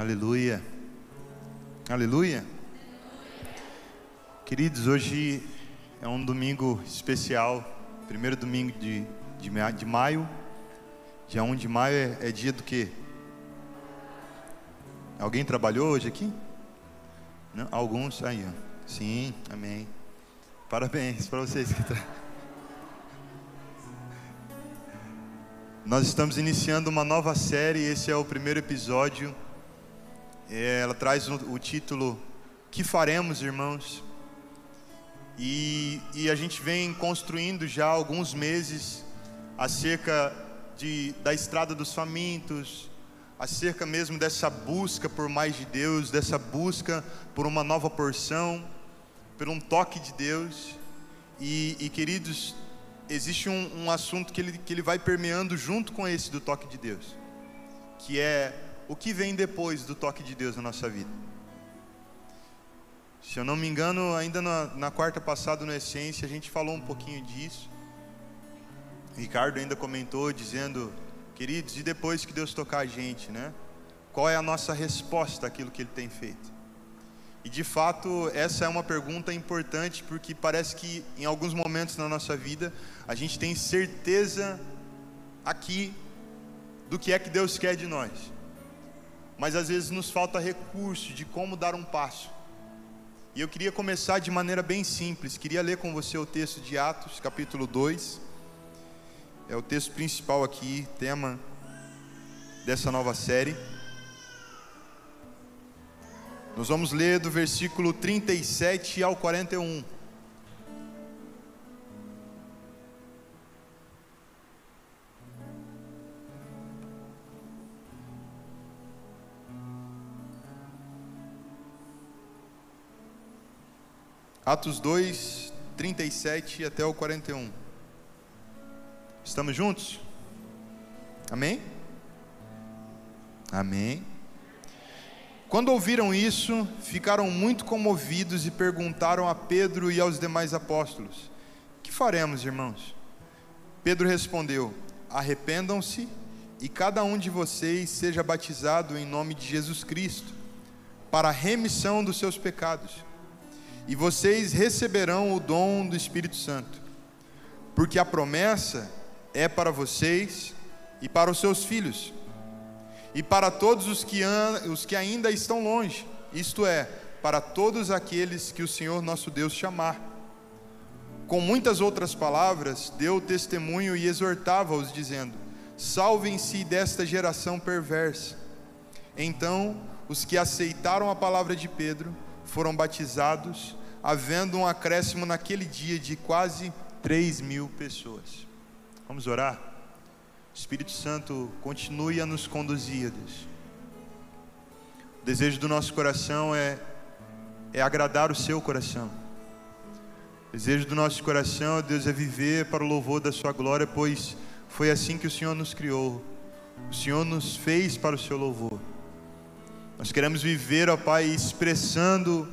Aleluia. Aleluia. Queridos, hoje é um domingo especial, primeiro domingo de, de, de maio. Dia 1 de maio é, é dia do quê? Alguém trabalhou hoje aqui? Não? Alguns? Aí. Sim, amém. Parabéns para vocês que tra... Nós estamos iniciando uma nova série, esse é o primeiro episódio. É, ela traz o, título Que Faremos, Irmãos? E, e, a gente vem construindo já alguns meses acerca de, da estrada dos famintos, acerca mesmo dessa busca por mais de Deus, dessa busca por uma nova porção, por um toque de Deus. E, e queridos, existe um, um assunto que ele, que ele vai permeando junto com esse do toque de Deus, que é o que vem depois do toque de Deus na nossa vida. Se eu não me engano, ainda na, na quarta passada no Essência, a gente falou um pouquinho disso. O Ricardo ainda comentou dizendo, queridos, e depois que Deus tocar a gente, né? Qual é a nossa resposta àquilo que Ele tem feito? E de fato, essa é uma pergunta importante porque parece que em alguns momentos na nossa vida a gente tem certeza aqui do que é que Deus quer de nós. Mas às vezes nos falta recurso de como dar um passo. E eu queria começar de maneira bem simples. Queria ler com você o texto de Atos, capítulo 2. É o texto principal aqui, tema dessa nova série. Nós vamos ler do versículo 37 ao 41. Atos 2, 37 até o 41. Estamos juntos? Amém? Amém. Quando ouviram isso, ficaram muito comovidos e perguntaram a Pedro e aos demais apóstolos: Que faremos, irmãos? Pedro respondeu: Arrependam-se e cada um de vocês seja batizado em nome de Jesus Cristo, para a remissão dos seus pecados, e vocês receberão o dom do Espírito Santo, porque a promessa é para vocês e para os seus filhos e para todos os que, os que ainda estão longe, isto é, para todos aqueles que o Senhor nosso Deus chamar. Com muitas outras palavras, deu testemunho e exortava-os, dizendo: Salvem-se desta geração perversa. Então, os que aceitaram a palavra de Pedro foram batizados, havendo um acréscimo naquele dia de quase três mil pessoas. Vamos orar? Espírito Santo, continue a nos conduzir, Deus. O desejo do nosso coração é, é agradar o seu coração. O desejo do nosso coração, Deus, é viver para o louvor da sua glória, pois foi assim que o Senhor nos criou. O Senhor nos fez para o seu louvor. Nós queremos viver, ó Pai, expressando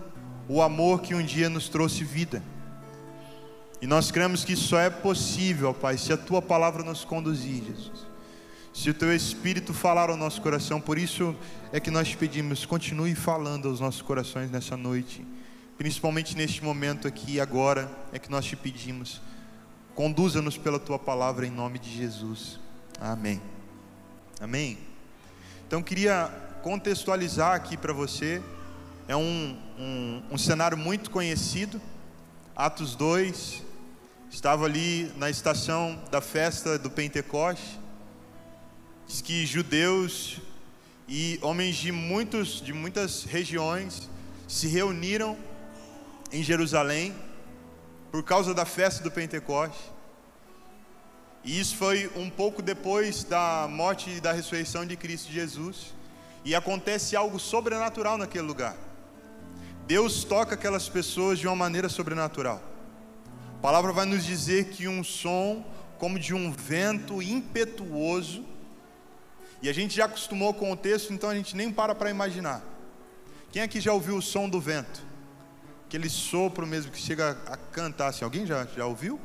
o amor que um dia nos trouxe vida. E nós cremos que só é possível, Pai, se a tua palavra nos conduzir, Jesus. Se o teu espírito falar ao nosso coração, por isso é que nós te pedimos, continue falando aos nossos corações nessa noite, principalmente neste momento aqui agora, é que nós te pedimos. Conduza-nos pela tua palavra em nome de Jesus. Amém. Amém. Então queria contextualizar aqui para você, é um, um, um cenário muito conhecido, Atos 2, Estava ali na estação da festa do Pentecoste. Diz que judeus e homens de, muitos, de muitas regiões se reuniram em Jerusalém por causa da festa do Pentecoste. E isso foi um pouco depois da morte e da ressurreição de Cristo Jesus. E acontece algo sobrenatural naquele lugar. Deus toca aquelas pessoas de uma maneira sobrenatural. A palavra vai nos dizer que um som como de um vento impetuoso, e a gente já acostumou com o texto, então a gente nem para para imaginar. Quem aqui já ouviu o som do vento? Aquele sopro mesmo que chega a cantar assim. Alguém já, já ouviu?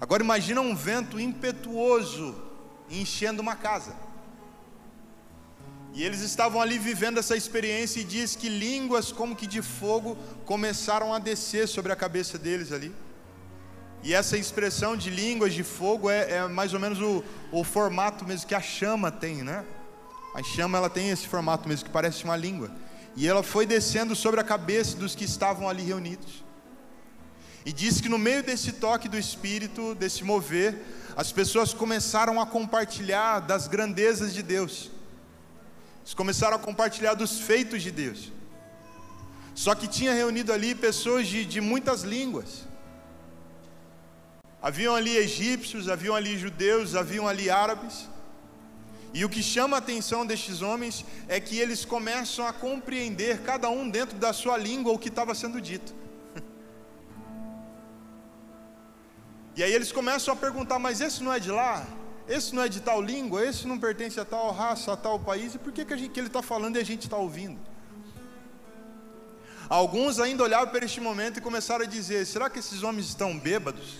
Agora imagina um vento impetuoso enchendo uma casa. E eles estavam ali vivendo essa experiência e diz que línguas como que de fogo começaram a descer sobre a cabeça deles ali. E essa expressão de línguas de fogo é, é mais ou menos o, o, formato mesmo que a chama tem, né? A chama ela tem esse formato mesmo que parece uma língua. E ela foi descendo sobre a cabeça dos que estavam ali reunidos. E diz que no meio desse toque do Espírito, desse mover, as pessoas começaram a compartilhar das grandezas de Deus eles começaram a compartilhar dos feitos de Deus. Só que tinha reunido ali pessoas de, de muitas línguas. Haviam ali egípcios, haviam ali judeus, haviam ali árabes. E o que chama a atenção destes homens é que eles começam a compreender, cada um dentro da sua língua, o que estava sendo dito. E aí eles começam a perguntar: mas esse não é de lá? Esse não é de tal língua, esse não pertence a tal raça, a tal país, e por que, que, gente, que ele está falando e a gente está ouvindo? Alguns ainda olhavam para este momento e começaram a dizer: será que esses homens estão bêbados?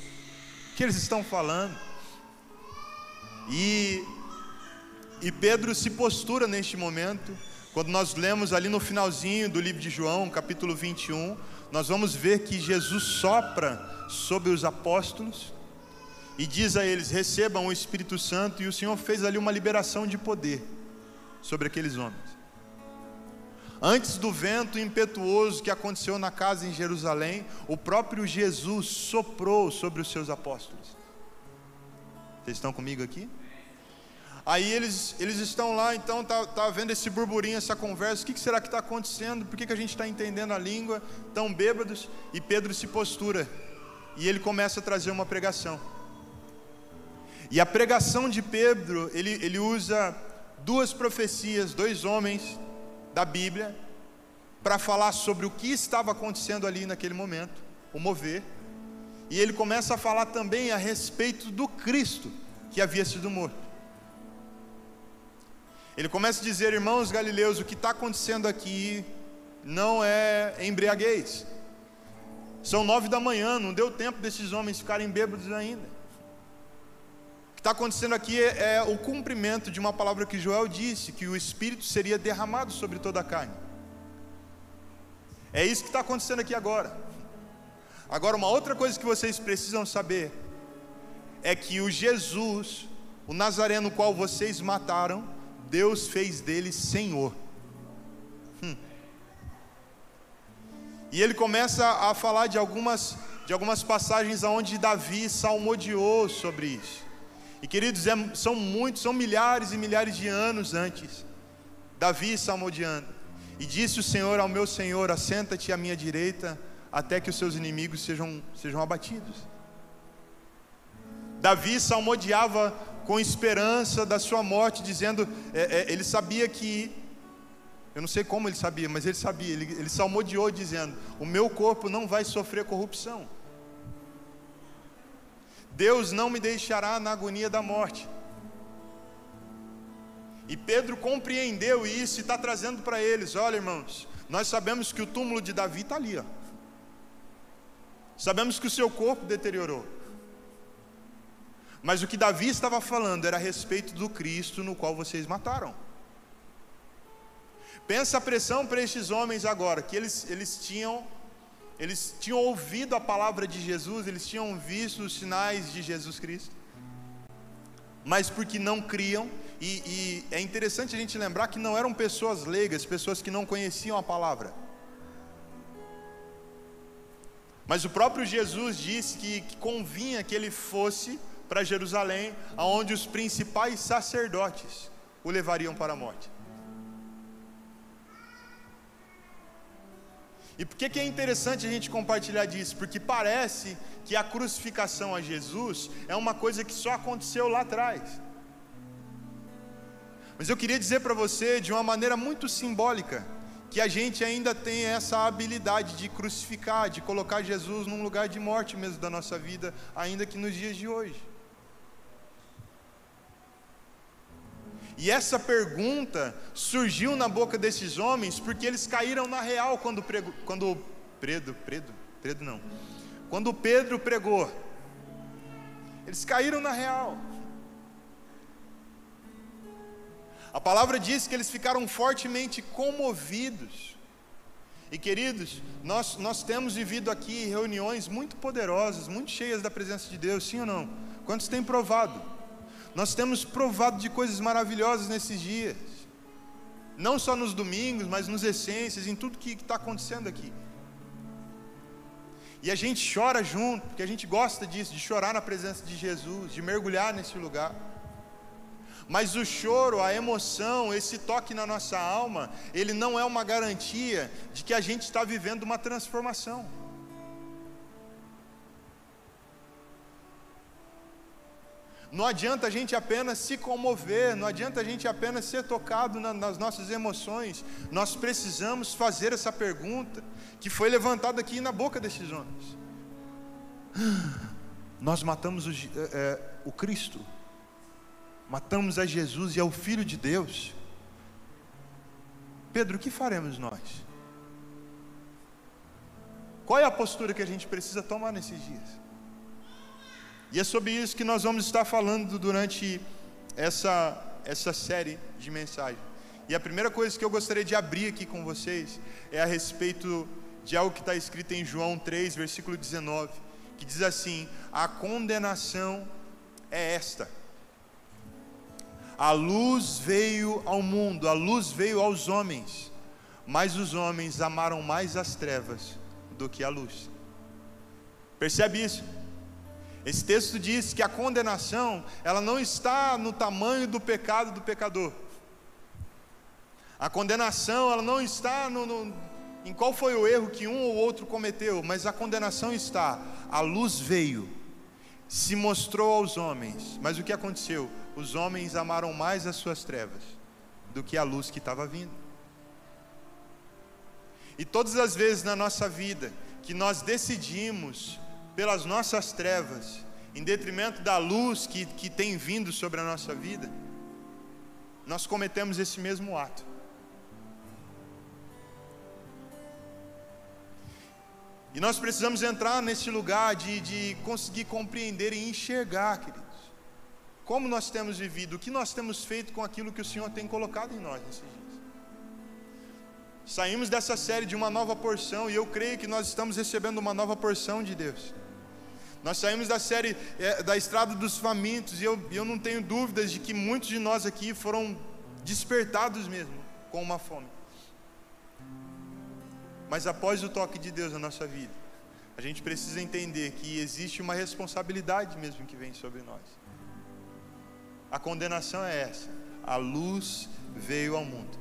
O que eles estão falando? E, e Pedro se postura neste momento, quando nós lemos ali no finalzinho do livro de João, capítulo 21, nós vamos ver que Jesus sopra sobre os apóstolos e diz a eles: recebam o Espírito Santo, e o Senhor fez ali uma liberação de poder sobre aqueles homens. Antes do vento impetuoso que aconteceu na casa em Jerusalém, o próprio Jesus soprou sobre os seus apóstolos. Vocês estão comigo aqui? Aí eles, eles estão lá, então tá, tá vendo esse burburinho, essa conversa. O que, que será que está acontecendo? Por que, que a gente está entendendo a língua? Tão bêbados. E Pedro se postura e ele começa a trazer uma pregação. E a pregação de Pedro, ele, ele usa duas profecias, dois homens da Bíblia, para falar sobre o que estava acontecendo ali naquele momento, o mover. E ele começa a falar também a respeito do Cristo que havia sido morto. Ele começa a dizer, irmãos galileus, o que está acontecendo aqui não é embriaguez. São nove da manhã, não deu tempo desses homens ficarem bêbados ainda está acontecendo aqui é, é, o cumprimento de uma palavra que Joel disse, que o Espírito seria derramado sobre toda a carne. É isso que está acontecendo aqui agora. Agora, uma outra coisa que vocês precisam saber é que o Jesus, o Nazareno qual vocês mataram, Deus fez dele Senhor. Hum. E ele começa a falar de algumas, de algumas passagens onde Davi salmodiou sobre isso. E queridos, é, são muitos, são milhares e milhares de anos antes. Davi salmodiando. E disse o Senhor ao meu Senhor: Assenta-te à minha direita, até que os seus inimigos sejam, sejam abatidos. Davi salmodiava com esperança da sua morte, dizendo: é, é, ele sabia que, eu não sei como ele sabia, mas ele sabia, ele, ele salmodiou dizendo: O meu corpo não vai sofrer corrupção. Deus não me deixará na agonia da morte. E Pedro compreendeu isso e está trazendo para eles: olha, irmãos, nós sabemos que o túmulo de Davi está ali, ó. sabemos que o seu corpo deteriorou. Mas o que Davi estava falando era a respeito do Cristo no qual vocês mataram. Pensa a pressão para estes homens agora, que eles, eles tinham eles tinham ouvido a palavra de Jesus, eles tinham visto os sinais de Jesus Cristo, mas porque não criam, e, e, é interessante a gente lembrar que não eram pessoas leigas, pessoas que não conheciam a palavra. Mas o próprio Jesus disse que, que convinha que ele fosse para Jerusalém, aonde os principais sacerdotes o levariam para a morte. E por que, que é interessante a gente compartilhar disso? Porque parece que a crucificação a Jesus é uma coisa que só aconteceu lá atrás. Mas eu queria dizer para você, de uma maneira muito simbólica, que a gente ainda tem essa habilidade de crucificar, de colocar Jesus num lugar de morte mesmo da nossa vida, ainda que nos dias de hoje. E essa pergunta surgiu na boca desses homens porque eles caíram na real quando prego, quando Pedro, Pedro, Pedro não. Quando Pedro pregou. Eles caíram na real. A palavra diz que eles ficaram fortemente comovidos. E queridos, nós, nós temos vivido aqui reuniões muito poderosas, muito cheias da presença de Deus, sim ou não? Quantos têm provado? Nós temos provado de coisas maravilhosas nesses dias, não só nos domingos, mas nos essências, em tudo que está acontecendo aqui. E a gente chora junto, porque a gente gosta disso, de chorar na presença de Jesus, de mergulhar nesse lugar. Mas o choro, a emoção, esse toque na nossa alma, ele não é uma garantia de que a gente está vivendo uma transformação. Não adianta a gente apenas se comover, não adianta a gente apenas ser tocado na, nas nossas emoções. Nós precisamos fazer essa pergunta que foi levantada aqui na boca desses homens. Nós matamos o, é, o Cristo, matamos a Jesus e ao Filho de Deus. Pedro, o que faremos nós? Qual é a postura que a gente precisa tomar nesses dias? E é sobre isso que nós vamos estar falando durante essa, essa série de mensagens. E a primeira coisa que eu gostaria de abrir aqui com vocês é a respeito de algo que está escrito em João 3, versículo 19, que diz assim: A condenação é esta. A luz veio ao mundo, a luz veio aos homens, mas os homens amaram mais as trevas do que a luz. Percebe isso? Esse texto diz que a condenação, ela não está no tamanho do pecado do pecador. A condenação, ela não está no, no, em qual foi o erro que um ou outro cometeu, mas a condenação está. A luz veio, se mostrou aos homens, mas o que aconteceu? Os homens amaram mais as suas trevas do que a luz que estava vindo. E todas as vezes na nossa vida que nós decidimos pelas nossas trevas, em detrimento da luz que, que tem vindo sobre a nossa vida, nós cometemos esse mesmo ato. E nós precisamos entrar nesse lugar de, de conseguir compreender e enxergar, queridos, como nós temos vivido, o que nós temos feito com aquilo que o Senhor tem colocado em nós nesses dias. Saímos dessa série de uma nova porção e eu creio que nós estamos recebendo uma nova porção de Deus. Nós saímos da série é, da Estrada dos Famintos e eu, eu não tenho dúvidas de que muitos de nós aqui foram despertados mesmo com uma fome. Mas após o toque de Deus na nossa vida, a gente precisa entender que existe uma responsabilidade mesmo que vem sobre nós. A condenação é essa: a luz veio ao mundo.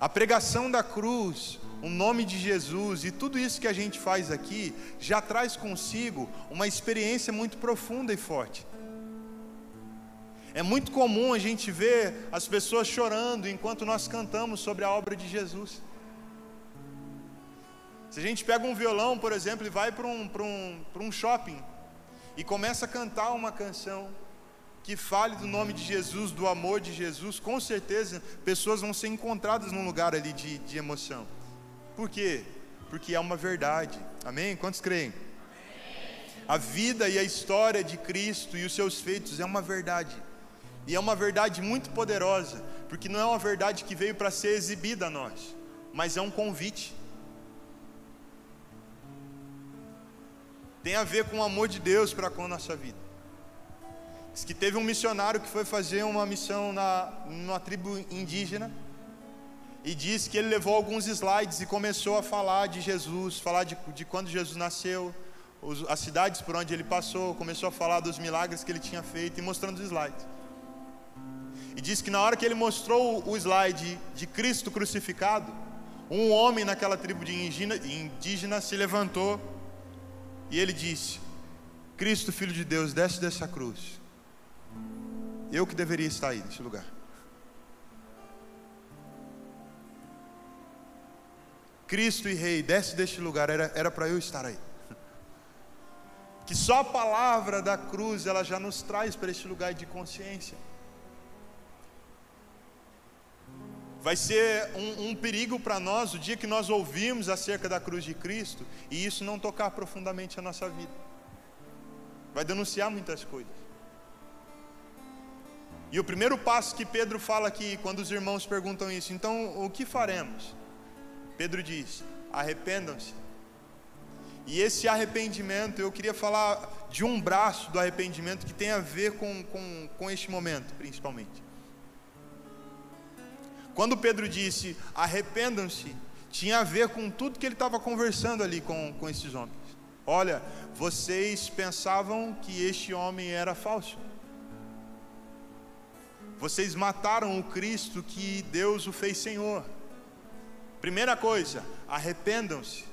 A pregação da cruz o nome de Jesus e tudo isso que a gente faz aqui já traz consigo uma experiência muito profunda e forte. É muito comum a gente ver as pessoas chorando enquanto nós cantamos sobre a obra de Jesus. Se a gente pega um violão, por exemplo, e vai para um, um, um shopping e começa a cantar uma canção que fale do nome de Jesus, do amor de Jesus, com certeza pessoas vão ser encontradas num lugar ali de, de emoção. Por quê? Porque é uma verdade. Amém? Quantos creem? A vida e a história de Cristo e os seus feitos é uma verdade. E é uma verdade muito poderosa, porque não é uma verdade que veio para ser exibida a nós, mas é um convite. Tem a ver com o amor de Deus para com a nossa vida. Diz que teve um missionário que foi fazer uma missão na, numa tribo indígena e diz que ele levou alguns slides e começou a falar de Jesus, falar de, de quando Jesus nasceu, os, as cidades por onde ele passou, começou a falar dos milagres que ele tinha feito e mostrando os slides. E diz que na hora que ele mostrou o slide de Cristo crucificado, um homem naquela tribo de indígena, indígena se levantou e ele disse: Cristo, Filho de Deus, desce dessa cruz. Eu que deveria estar aí nesse lugar. Cristo e Rei, desce deste lugar, era para eu estar aí. Que só a palavra da cruz, ela já nos traz para este lugar de consciência. Vai ser um, um perigo para nós o dia que nós ouvimos acerca da cruz de Cristo e isso não tocar profundamente a nossa vida. Vai denunciar muitas coisas. E o primeiro passo que Pedro fala aqui, quando os irmãos perguntam isso, então o que faremos? Pedro diz: arrependam-se. E esse arrependimento, eu queria falar de um braço do arrependimento que tem a ver com, com, com este momento, principalmente. Quando Pedro disse arrependam-se, tinha a ver com tudo que ele estava conversando ali com, com esses homens. Olha, vocês pensavam que este homem era falso. Vocês mataram o Cristo que Deus o fez Senhor. Primeira coisa, arrependam-se.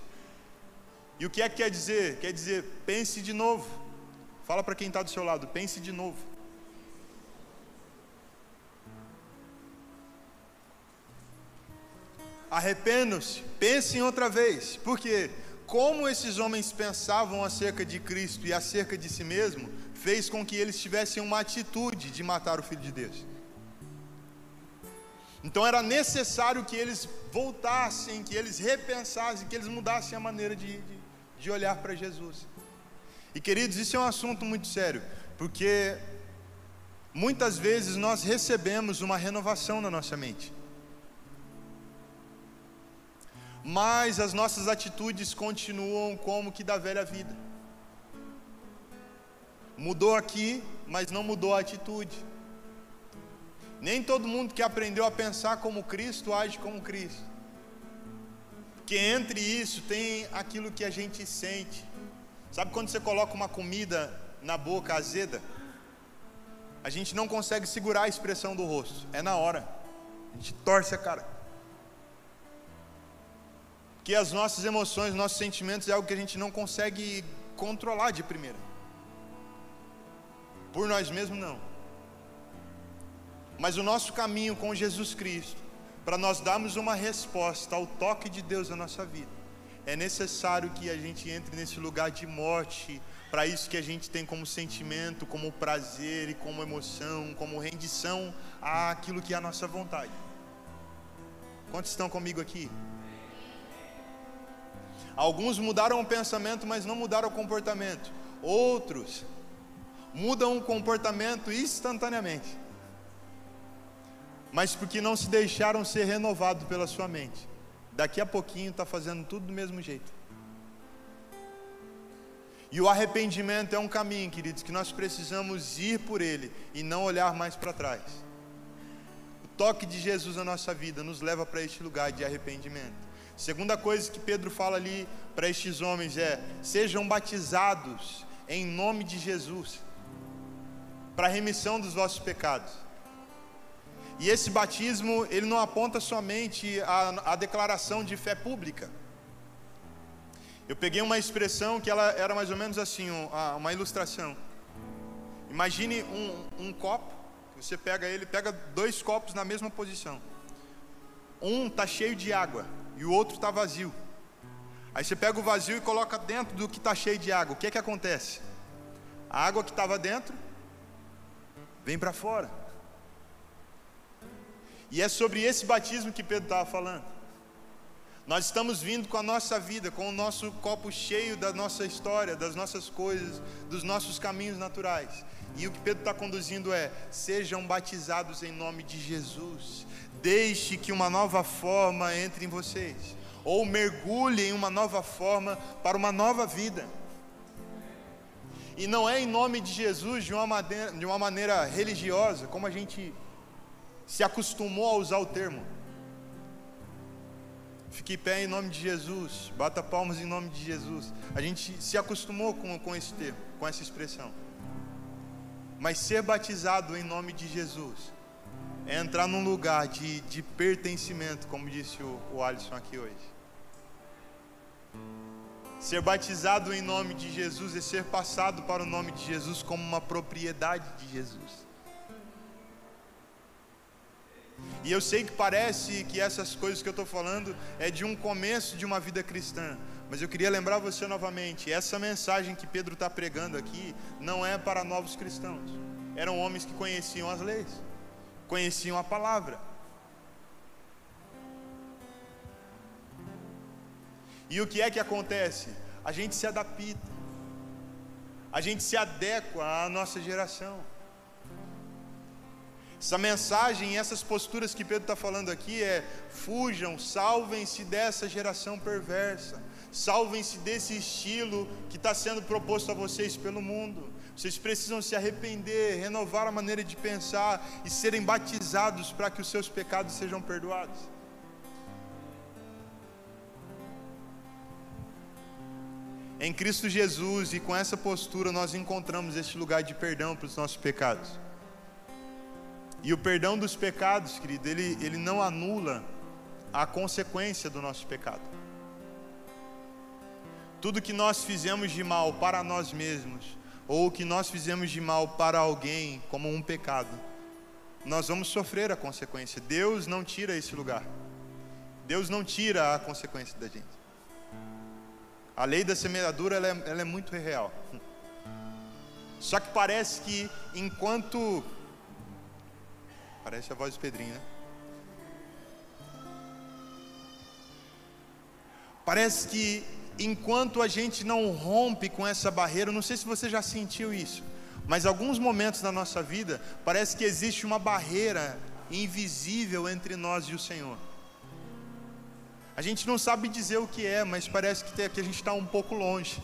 E o que é que quer dizer? Quer dizer, pense de novo. Fala para quem está do seu lado, pense de novo. Arrependam-se, pensem outra vez. Porque como esses homens pensavam acerca de Cristo e acerca de si mesmo, fez com que eles tivessem uma atitude de matar o Filho de Deus. Então era necessário que eles voltassem, que eles repensassem, que eles mudassem a maneira de, de, de olhar para Jesus. E queridos, isso é um assunto muito sério, porque muitas vezes nós recebemos uma renovação na nossa mente. Mas as nossas atitudes continuam como que da velha vida. Mudou aqui, mas não mudou a atitude. Nem todo mundo que aprendeu a pensar como Cristo age como Cristo. Porque entre isso tem aquilo que a gente sente. Sabe quando você coloca uma comida na boca azeda? A gente não consegue segurar a expressão do rosto. É na hora. A gente torce a cara. Porque as nossas emoções, nossos sentimentos é algo que a gente não consegue controlar de primeira. Por nós mesmos, não. Mas o nosso caminho com Jesus Cristo, para nós darmos uma resposta ao toque de Deus na nossa vida, é necessário que a gente entre nesse lugar de morte, para isso que a gente tem como sentimento, como prazer e como emoção, como rendição àquilo que é a nossa vontade. Quantos estão comigo aqui? Alguns mudaram o pensamento, mas não mudaram o comportamento. Outros mudam o comportamento instantaneamente mas porque não se deixaram ser renovados pela sua mente. Daqui a pouquinho está fazendo tudo do mesmo jeito. E o arrependimento é um caminho, queridos, que nós precisamos ir por ele e não olhar mais para trás. O toque de Jesus na nossa vida nos leva para este lugar de arrependimento. Segunda coisa que Pedro fala ali para estes homens é: sejam batizados em nome de Jesus, para a remissão dos vossos pecados. E esse batismo, ele não aponta somente a, a declaração de fé pública. Eu peguei uma expressão que ela era mais ou menos assim, uma ilustração. Imagine um, um copo, você pega ele, pega dois copos na mesma posição. Um está cheio de água e o outro está vazio. Aí você pega o vazio e coloca dentro do que está cheio de água. O que é que acontece? A água que estava dentro vem para fora. E é sobre esse batismo que Pedro estava falando. Nós estamos vindo com a nossa vida, com o nosso copo cheio da nossa história, das nossas coisas, dos nossos caminhos naturais. E o que Pedro está conduzindo é: sejam batizados em nome de Jesus. Deixe que uma nova forma entre em vocês. Ou mergulhe em uma nova forma para uma nova vida. E não é em nome de Jesus de uma maneira, de uma maneira religiosa, como a gente se acostumou a usar o termo. Fique pé em nome de Jesus, bata palmas em nome de Jesus. A gente se acostumou com, com esse termo, com essa expressão. Mas ser batizado em nome de Jesus é entrar num lugar de, de pertencimento, como disse o, o Alisson aqui hoje. Ser batizado em nome de Jesus é ser passado para o nome de Jesus como uma propriedade de Jesus. E eu sei que parece que essas coisas que eu estou falando é de um começo de uma vida cristã, mas eu queria lembrar você novamente: essa mensagem que Pedro está pregando aqui não é para novos cristãos, eram homens que conheciam as leis, conheciam a palavra. E o que é que acontece? A gente se adapta, a gente se adequa à nossa geração. Essa mensagem, essas posturas que Pedro está falando aqui é: fujam, salvem-se dessa geração perversa, salvem-se desse estilo que está sendo proposto a vocês pelo mundo. Vocês precisam se arrepender, renovar a maneira de pensar e serem batizados para que os seus pecados sejam perdoados. Em Cristo Jesus e com essa postura nós encontramos este lugar de perdão para os nossos pecados. E o perdão dos pecados, querido, ele, ele não anula a consequência do nosso pecado. Tudo que nós fizemos de mal para nós mesmos, ou que nós fizemos de mal para alguém, como um pecado, nós vamos sofrer a consequência. Deus não tira esse lugar. Deus não tira a consequência da gente. A lei da semeadura ela é, ela é muito real. Só que parece que enquanto Parece a voz do Pedrinho, né? Parece que enquanto a gente não rompe com essa barreira, não sei se você já sentiu isso, mas alguns momentos da nossa vida parece que existe uma barreira invisível entre nós e o Senhor. A gente não sabe dizer o que é, mas parece que, que a gente está um pouco longe.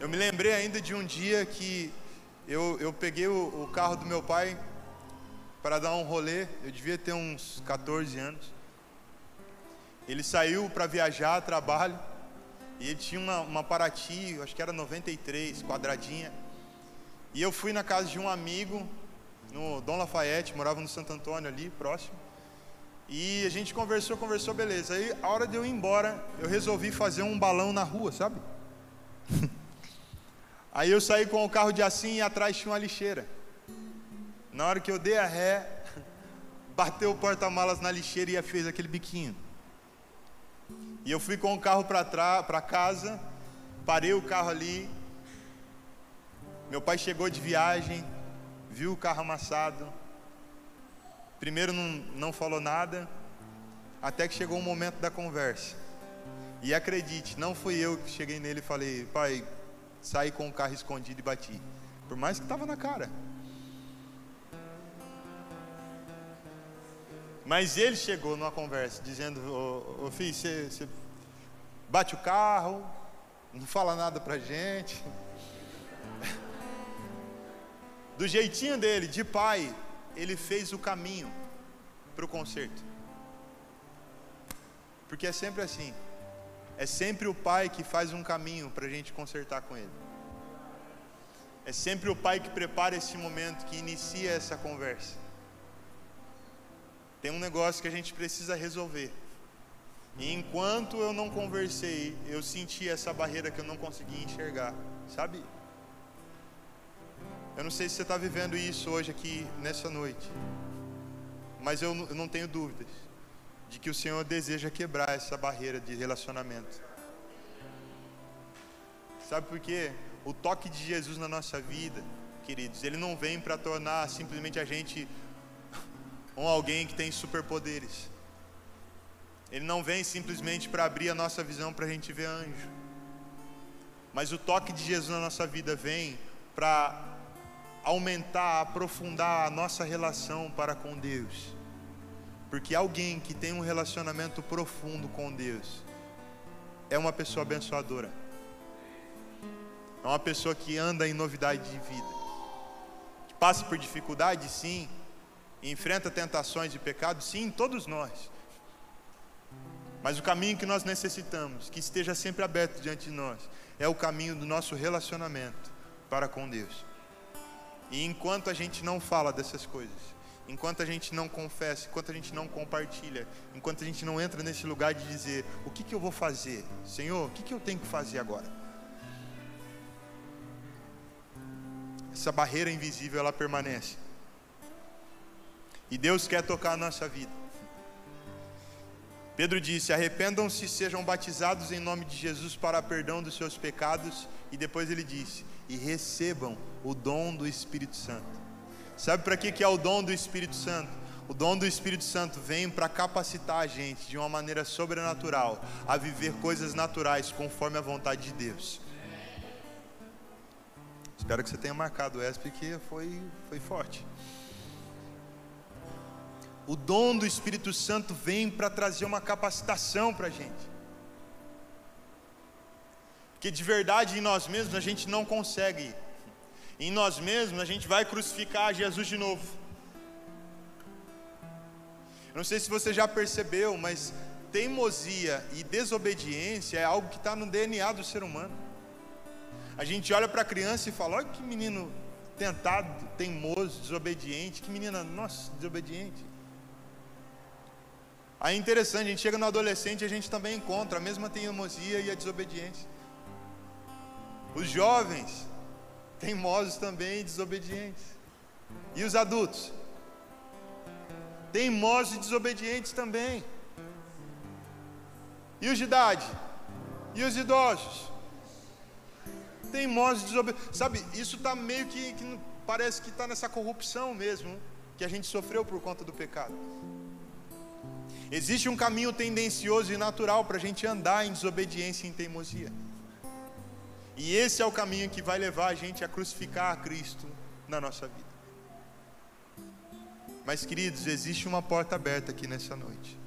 Eu me lembrei ainda de um dia que eu, eu peguei o, o carro do meu pai para dar um rolê, eu devia ter uns 14 anos. Ele saiu para viajar, trabalho, e ele tinha uma, uma Paraty, acho que era 93, quadradinha. E eu fui na casa de um amigo, no Dom Lafayette, morava no Santo Antônio ali, próximo. E a gente conversou, conversou, beleza. Aí, a hora de eu ir embora, eu resolvi fazer um balão na rua, sabe? Aí eu saí com o carro de assim e atrás tinha uma lixeira. Na hora que eu dei a ré, bateu o porta-malas na lixeira e fez aquele biquinho. E eu fui com o carro para casa, parei o carro ali. Meu pai chegou de viagem, viu o carro amassado. Primeiro não, não falou nada, até que chegou o momento da conversa. E acredite, não fui eu que cheguei nele e falei, pai, saí com o carro escondido e bati. Por mais que estava na cara. Mas ele chegou numa conversa dizendo: Ô, filho, você, você bate o carro, não fala nada pra gente. Do jeitinho dele, de pai, ele fez o caminho para o conserto. Porque é sempre assim. É sempre o pai que faz um caminho para a gente consertar com ele. É sempre o pai que prepara esse momento, que inicia essa conversa. Tem um negócio que a gente precisa resolver. E enquanto eu não conversei, eu senti essa barreira que eu não conseguia enxergar, sabe? Eu não sei se você está vivendo isso hoje aqui, nessa noite, mas eu não tenho dúvidas de que o Senhor deseja quebrar essa barreira de relacionamento. Sabe por quê? O toque de Jesus na nossa vida, queridos, ele não vem para tornar simplesmente a gente um alguém que tem superpoderes. Ele não vem simplesmente para abrir a nossa visão para a gente ver anjo. Mas o toque de Jesus na nossa vida vem para aumentar, aprofundar a nossa relação para com Deus. Porque alguém que tem um relacionamento profundo com Deus é uma pessoa abençoadora. É uma pessoa que anda em novidade de vida. Que passa por dificuldade, sim. enfrenta tentações de pecado, sim, todos nós. Mas o caminho que nós necessitamos, que esteja sempre aberto diante de nós, é o caminho do nosso relacionamento para com Deus. E enquanto a gente não fala dessas coisas, enquanto a gente não confessa, enquanto a gente não compartilha, enquanto a gente não entra nesse lugar de dizer: o que, que eu vou fazer? Senhor, o que, que eu tenho que fazer agora? Essa barreira invisível ela permanece. E Deus quer tocar a nossa vida. Pedro disse: Arrependam-se, sejam batizados em nome de Jesus para perdão dos seus pecados. E depois ele disse: E recebam o dom do Espírito Santo. Sabe para que, que é o dom do Espírito Santo? O dom do Espírito Santo vem para capacitar a gente de uma maneira sobrenatural a viver coisas naturais conforme a vontade de Deus. Espero que você tenha marcado essa porque foi, foi forte. O dom do Espírito Santo vem para trazer uma capacitação para a gente. Porque de verdade em nós mesmos a gente não consegue. Em nós mesmos a gente vai crucificar Jesus de novo. Eu não sei se você já percebeu, mas teimosia e desobediência é algo que está no DNA do ser humano. A gente olha para a criança e fala: olha que menino tentado, teimoso, desobediente, que menina, nossa, desobediente. Aí é interessante, a gente chega no adolescente e a gente também encontra a mesma teimosia e a desobediência. Os jovens, teimosos também e desobedientes. E os adultos? Teimosos e desobedientes também. E os de idade? E os idosos? Teimosos e desobedientes. Sabe, isso está meio que, que parece que está nessa corrupção mesmo, que a gente sofreu por conta do pecado. Existe um caminho tendencioso e natural para a gente andar em desobediência e em teimosia. E esse é o caminho que vai levar a gente a crucificar a Cristo na nossa vida. Mas, queridos, existe uma porta aberta aqui nessa noite.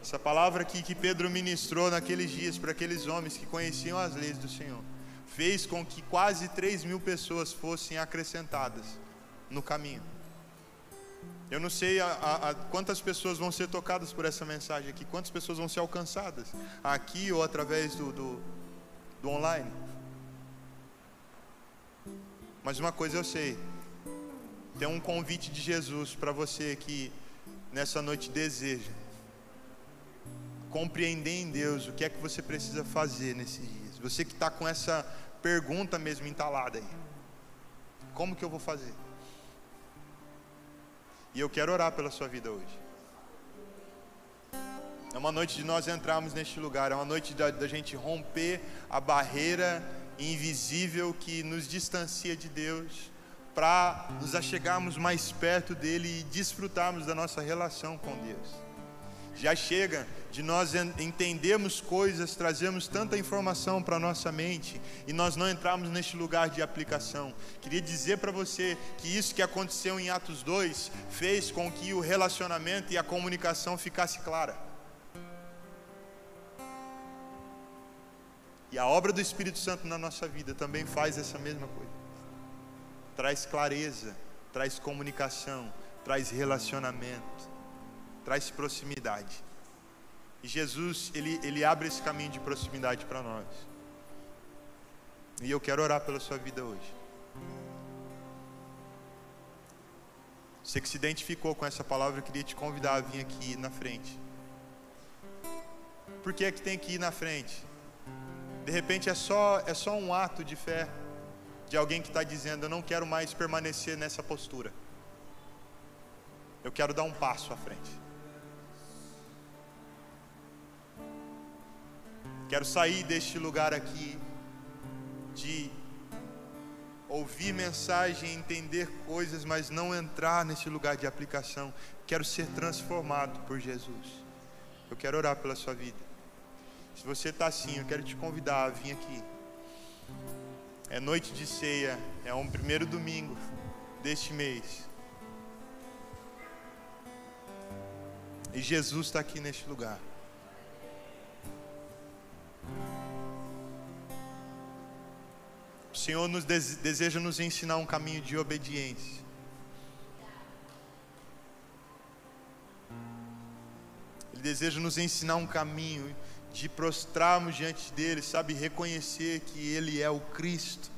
Essa palavra aqui que Pedro ministrou naqueles dias para aqueles homens que conheciam as leis do Senhor, fez com que quase 3 mil pessoas fossem acrescentadas no caminho. Eu não sei a, a, a, quantas pessoas vão ser tocadas por essa mensagem aqui, quantas pessoas vão ser alcançadas aqui ou através do, do, do online. Mas uma coisa eu sei: tem um convite de Jesus para você que nessa noite deseja compreender em Deus o que é que você precisa fazer nesses dias. Você que está com essa pergunta mesmo entalada aí: como que eu vou fazer? E eu quero orar pela sua vida hoje. É uma noite de nós entrarmos neste lugar, é uma noite da, da gente romper a barreira invisível que nos distancia de Deus, para nos achegarmos mais perto dele e desfrutarmos da nossa relação com Deus. Já chega de nós entendermos coisas, trazermos tanta informação para a nossa mente e nós não entrarmos neste lugar de aplicação. Queria dizer para você que isso que aconteceu em Atos 2 fez com que o relacionamento e a comunicação ficasse clara. E a obra do Espírito Santo na nossa vida também faz essa mesma coisa. Traz clareza, traz comunicação, traz relacionamento, traz proximidade. E Jesus, ele, ele abre esse caminho de proximidade para nós. E eu quero orar pela sua vida hoje. Você que se identificou com essa palavra, eu queria te convidar a vir aqui na frente. Por que é que tem que ir na frente? De repente é só, é só um ato de fé de alguém que está dizendo: Eu não quero mais permanecer nessa postura. Eu quero dar um passo à frente. Quero sair deste lugar aqui de ouvir mensagem, entender coisas, mas não entrar nesse lugar de aplicação. Quero ser transformado por Jesus. Eu quero orar pela sua vida. Se você está assim, eu quero te convidar a vir aqui. É noite de ceia, é um primeiro domingo deste mês. E Jesus está aqui neste lugar. O Senhor nos deseja nos ensinar um caminho de obediência. Ele deseja nos ensinar um caminho de prostrarmos diante dele, sabe, reconhecer que ele é o Cristo.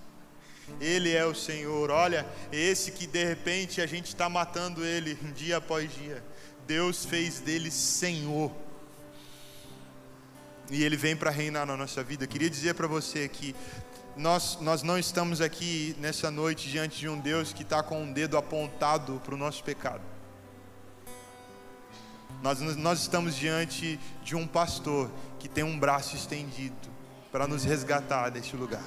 Ele é o Senhor. Olha, esse que de repente a gente está matando ele dia após dia. Deus fez dele Senhor. E ele vem para reinar na nossa vida. Eu queria dizer para você que nós, nós não estamos aqui nessa noite diante de um Deus que está com um dedo apontado para o nosso pecado. Nós, nós estamos diante de um pastor que tem um braço estendido para nos resgatar deste lugar.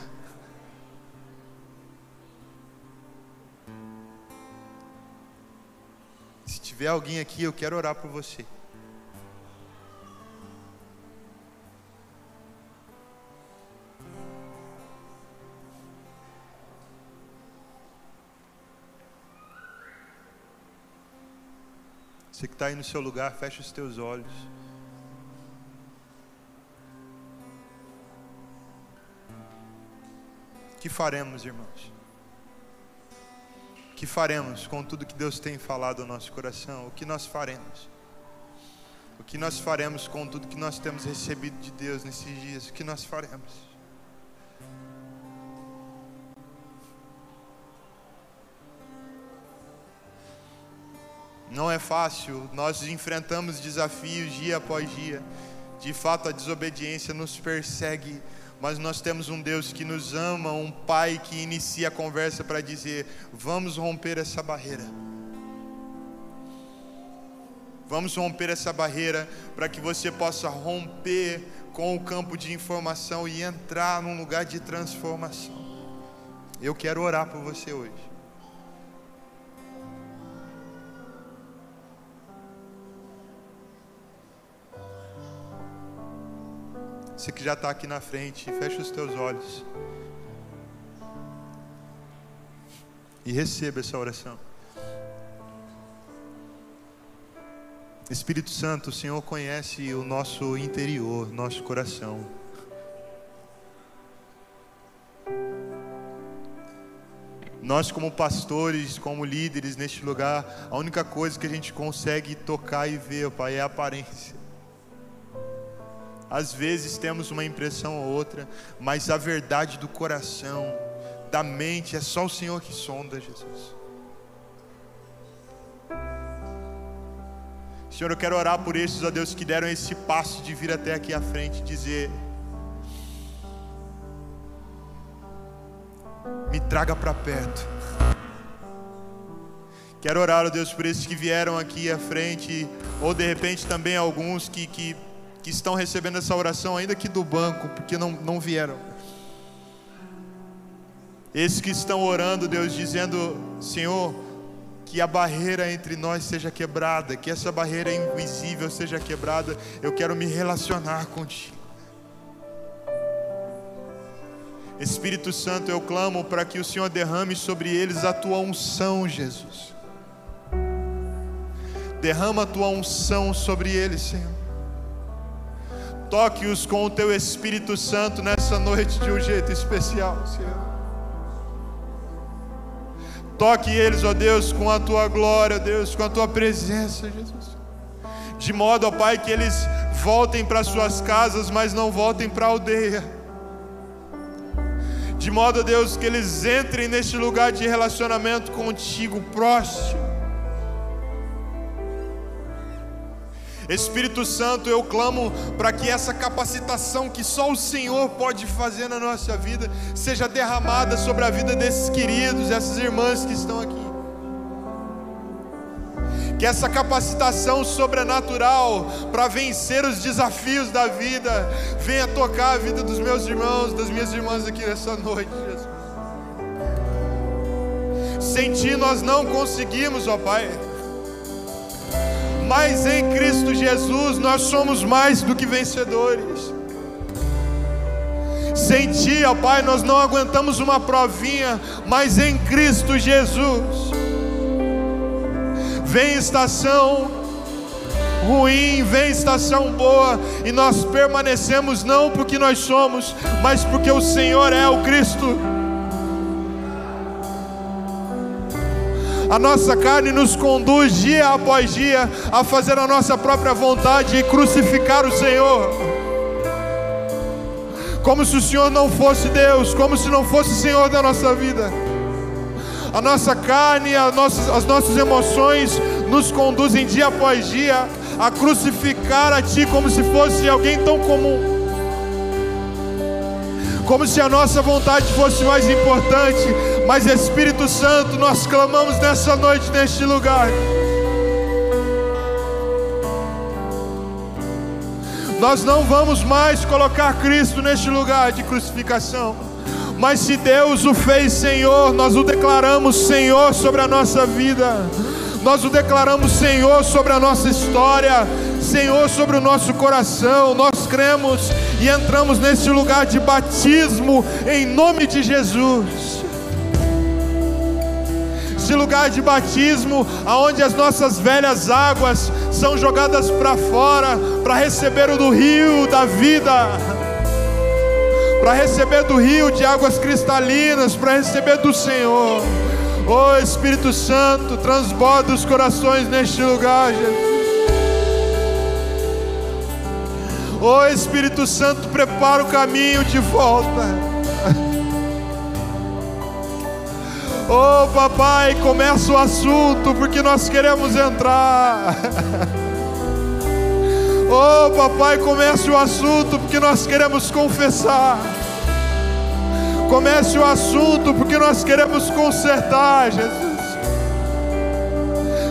Se tiver alguém aqui, eu quero orar por você. Você que está aí no seu lugar, fecha os teus olhos. Que faremos, irmãos? Que faremos com tudo que Deus tem falado ao nosso coração? O que nós faremos? O que nós faremos com tudo que nós temos recebido de Deus nesses dias? O que nós faremos? Não é fácil, nós enfrentamos desafios dia após dia. De fato, a desobediência nos persegue, mas nós temos um Deus que nos ama, um Pai que inicia a conversa para dizer: vamos romper essa barreira. Vamos romper essa barreira para que você possa romper com o campo de informação e entrar num lugar de transformação. Eu quero orar por você hoje. Você que já está aqui na frente, fecha os teus olhos. E receba essa oração. Espírito Santo, o Senhor conhece o nosso interior, nosso coração. Nós, como pastores, como líderes neste lugar, a única coisa que a gente consegue tocar e ver, Pai, é a aparência. Às vezes temos uma impressão ou outra, mas a verdade do coração, da mente, é só o Senhor que sonda, Jesus. Senhor, eu quero orar por esses, ó Deus, que deram esse passo de vir até aqui à frente e dizer: Me traga para perto. Quero orar, ó Deus, por esses que vieram aqui à frente, ou de repente também alguns que, que que estão recebendo essa oração ainda que do banco, porque não, não vieram. Esses que estão orando, Deus, dizendo: Senhor, que a barreira entre nós seja quebrada, que essa barreira invisível seja quebrada. Eu quero me relacionar contigo. Espírito Santo, eu clamo para que o Senhor derrame sobre eles a tua unção, Jesus. Derrama a tua unção sobre eles, Senhor. Toque-os com o teu Espírito Santo nessa noite de um jeito especial, Senhor. Toque eles, ó Deus, com a tua glória, Deus, com a tua presença, Jesus. De modo, ó Pai, que eles voltem para suas casas, mas não voltem para a aldeia. De modo, Deus, que eles entrem neste lugar de relacionamento contigo, próximo Espírito Santo, eu clamo para que essa capacitação que só o Senhor pode fazer na nossa vida seja derramada sobre a vida desses queridos, essas irmãs que estão aqui. Que essa capacitação sobrenatural para vencer os desafios da vida venha tocar a vida dos meus irmãos, das minhas irmãs aqui nessa noite, Jesus. Sem Ti nós não conseguimos, ó Pai mas em Cristo Jesus nós somos mais do que vencedores. Sem Ti, ó Pai, nós não aguentamos uma provinha, mas em Cristo Jesus. Vem estação ruim, vem estação boa, e nós permanecemos não porque nós somos, mas porque o Senhor é o Cristo. A nossa carne nos conduz dia após dia a fazer a nossa própria vontade e crucificar o Senhor. Como se o Senhor não fosse Deus, como se não fosse o Senhor da nossa vida. A nossa carne, as nossas, as nossas emoções nos conduzem dia após dia a crucificar a Ti como se fosse alguém tão comum como se a nossa vontade fosse mais importante, mas Espírito Santo, nós clamamos nessa noite, neste lugar. Nós não vamos mais colocar Cristo neste lugar de crucificação. Mas se Deus o fez Senhor, nós o declaramos Senhor sobre a nossa vida. Nós o declaramos Senhor sobre a nossa história, Senhor sobre o nosso coração. Nós cremos e entramos nesse lugar de batismo em nome de Jesus. esse lugar de batismo, aonde as nossas velhas águas são jogadas para fora, para receber o do rio da vida, para receber do rio de águas cristalinas, para receber do Senhor. Oh Espírito Santo, transborda os corações neste lugar, Jesus. Oh Espírito Santo, prepara o caminho de volta. Oh papai, começa o assunto porque nós queremos entrar. Oh papai, comece o assunto porque nós queremos confessar. Comece o assunto porque nós queremos consertar, Jesus.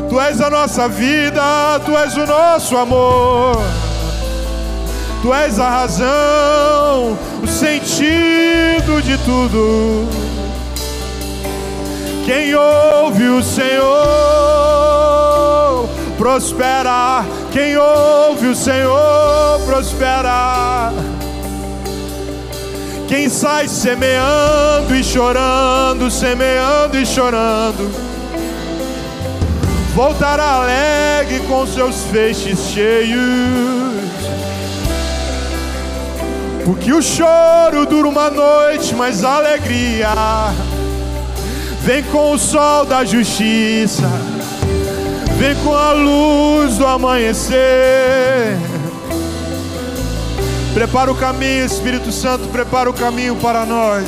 Tu és a nossa vida, tu és o nosso amor. Tu és a razão, o sentido de tudo. Quem ouve o Senhor prospera. Quem ouve o Senhor prospera. Quem sai semeando e chorando, semeando e chorando, voltará alegre com seus feixes cheios. Porque o choro dura uma noite, mas a alegria vem com o sol da justiça, vem com a luz do amanhecer. Prepara o caminho, Espírito Santo, prepara o caminho para nós.